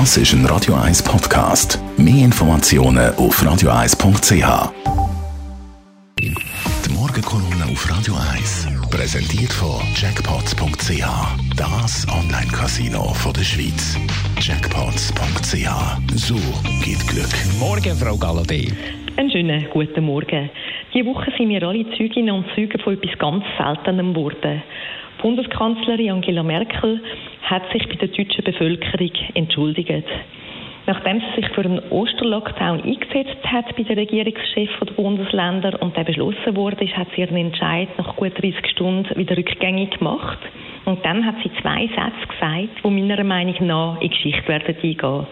Das ist ein Radio 1 Podcast. Mehr Informationen auf radio1.ch. Die Morgenkolumne auf Radio 1 präsentiert von Jackpots.ch. Das Online-Casino der Schweiz. Jackpots.ch. So geht Glück. Morgen, Frau Galladay. Einen schönen guten Morgen. Diese Woche sind wir alle Zeuginnen und Zeugen von etwas ganz Seltenem geworden. Bundeskanzlerin Angela Merkel hat sich bei der deutschen Bevölkerung entschuldigt. Nachdem sie sich für einen Osterlockdown eingesetzt hat bei den Regierungschefs der Bundesländer und der beschlossen wurde, hat sie ihren Entscheid nach gut 30 Stunden wieder rückgängig gemacht. Und dann hat sie zwei Sätze gesagt, die meiner Meinung nach in Geschichte werden eingehen.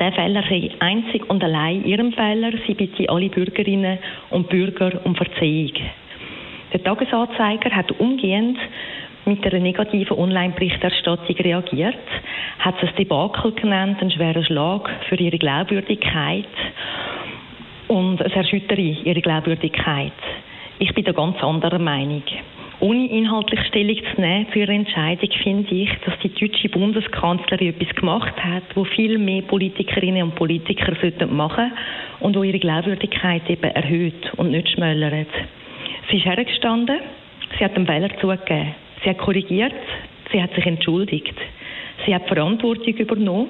Der Fehler sei einzig und allein ihrem Fehler. Sie bitte alle Bürgerinnen und Bürger um Verzeihung. Der Tagesanzeiger hat umgehend mit einer negativen Online-Berichterstattung reagiert, hat es ein Debakel genannt, einen schweren Schlag für ihre Glaubwürdigkeit und es erschüttere ihre Glaubwürdigkeit. Ich bin da ganz anderer Meinung. Ohne inhaltlich Stellung zu nehmen zu ihrer Entscheidung finde ich, dass die deutsche Bundeskanzlerin etwas gemacht hat, wo viel mehr Politikerinnen und Politiker sollten machen und wo ihre Glaubwürdigkeit eben erhöht und nicht schmälert. Sie ist hergestanden, sie hat den Fehler zugegeben. Sie hat korrigiert, sie hat sich entschuldigt, sie hat Verantwortung übernommen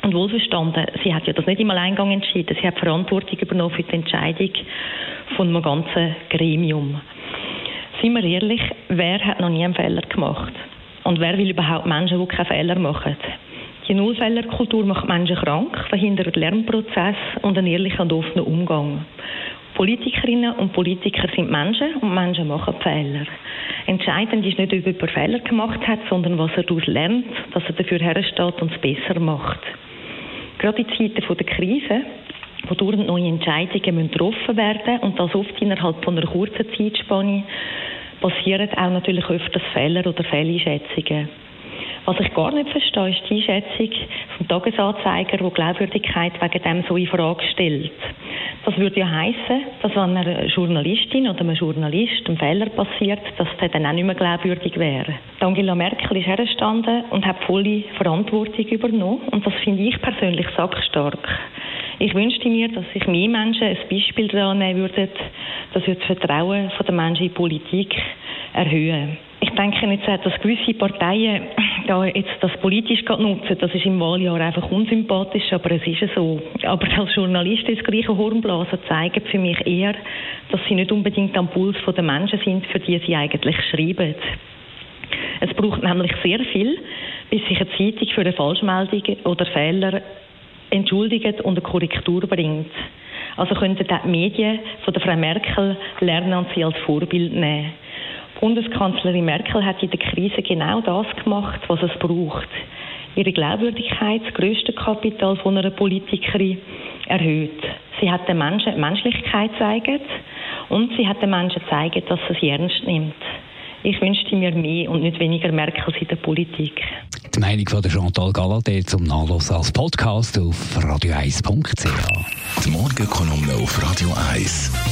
und wohlverstanden, sie hat ja das nicht im Alleingang entschieden, sie hat Verantwortung übernommen für die Entscheidung von einem ganzen Gremium. Seien wir ehrlich, wer hat noch nie einen Fehler gemacht? Und wer will überhaupt Menschen, die keine Fehler machen? Die Nullfehlerkultur macht Menschen krank, verhindert Lernprozess und einen ehrlichen und offenen Umgang. Politikerinnen und Politiker sind Menschen und Menschen machen Fehler. Entscheidend ist nicht, ob jemand Fehler gemacht hat, sondern was er daraus lernt, dass er dafür hersteht und es besser macht. Gerade in Zeiten der Krise, wo dauernd neue Entscheidungen getroffen werden und das oft innerhalb von einer kurzen Zeitspanne, passieren auch natürlich öfters Fehler oder Fehleinschätzungen. Was ich gar nicht verstehe, ist die Einschätzung vom Tagesanzeiger, der Glaubwürdigkeit wegen dem so in Frage stellt. Das würde ja heißen, dass wenn einer Journalistin oder einem Journalist ein Fehler passiert, dass der dann auch nicht mehr glaubwürdig wäre. Angela Merkel ist hergestanden und hat volle Verantwortung übernommen und das finde ich persönlich sackstark. Ich wünschte mir, dass sich mehr Menschen ein Beispiel daran nehmen würden, dass wir das Vertrauen der Menschen in die Politik erhöhen. Ich denke jetzt dass gewisse Parteien da jetzt das politisch nutzen, das ist im Wahljahr einfach unsympathisch, aber es ist so. Aber als Journalist ins gleiche Hornblasen zeigen für mich eher, dass sie nicht unbedingt am Puls der Menschen sind, für die sie eigentlich schreiben. Es braucht nämlich sehr viel, bis sich eine Zeitung für eine Falschmeldung oder Fehler entschuldigt und eine Korrektur bringt. Also könnten die Medien von der Frau Merkel lernen und sie als Vorbild nehmen. Bundeskanzlerin Merkel hat in der Krise genau das gemacht, was es braucht. Ihre Glaubwürdigkeit, das grösste Kapital von einer Politikerin, erhöht. Sie hat den Menschen Menschlichkeit gezeigt und sie hat den Menschen gezeigt, dass sie es ernst nimmt. Ich wünschte mir mehr und nicht weniger Merkel in der Politik. Die Meinung von Chantal Galladay zum Nachlass als Podcast auf radio1.ch. Die Morgenkolumne auf Radio 1.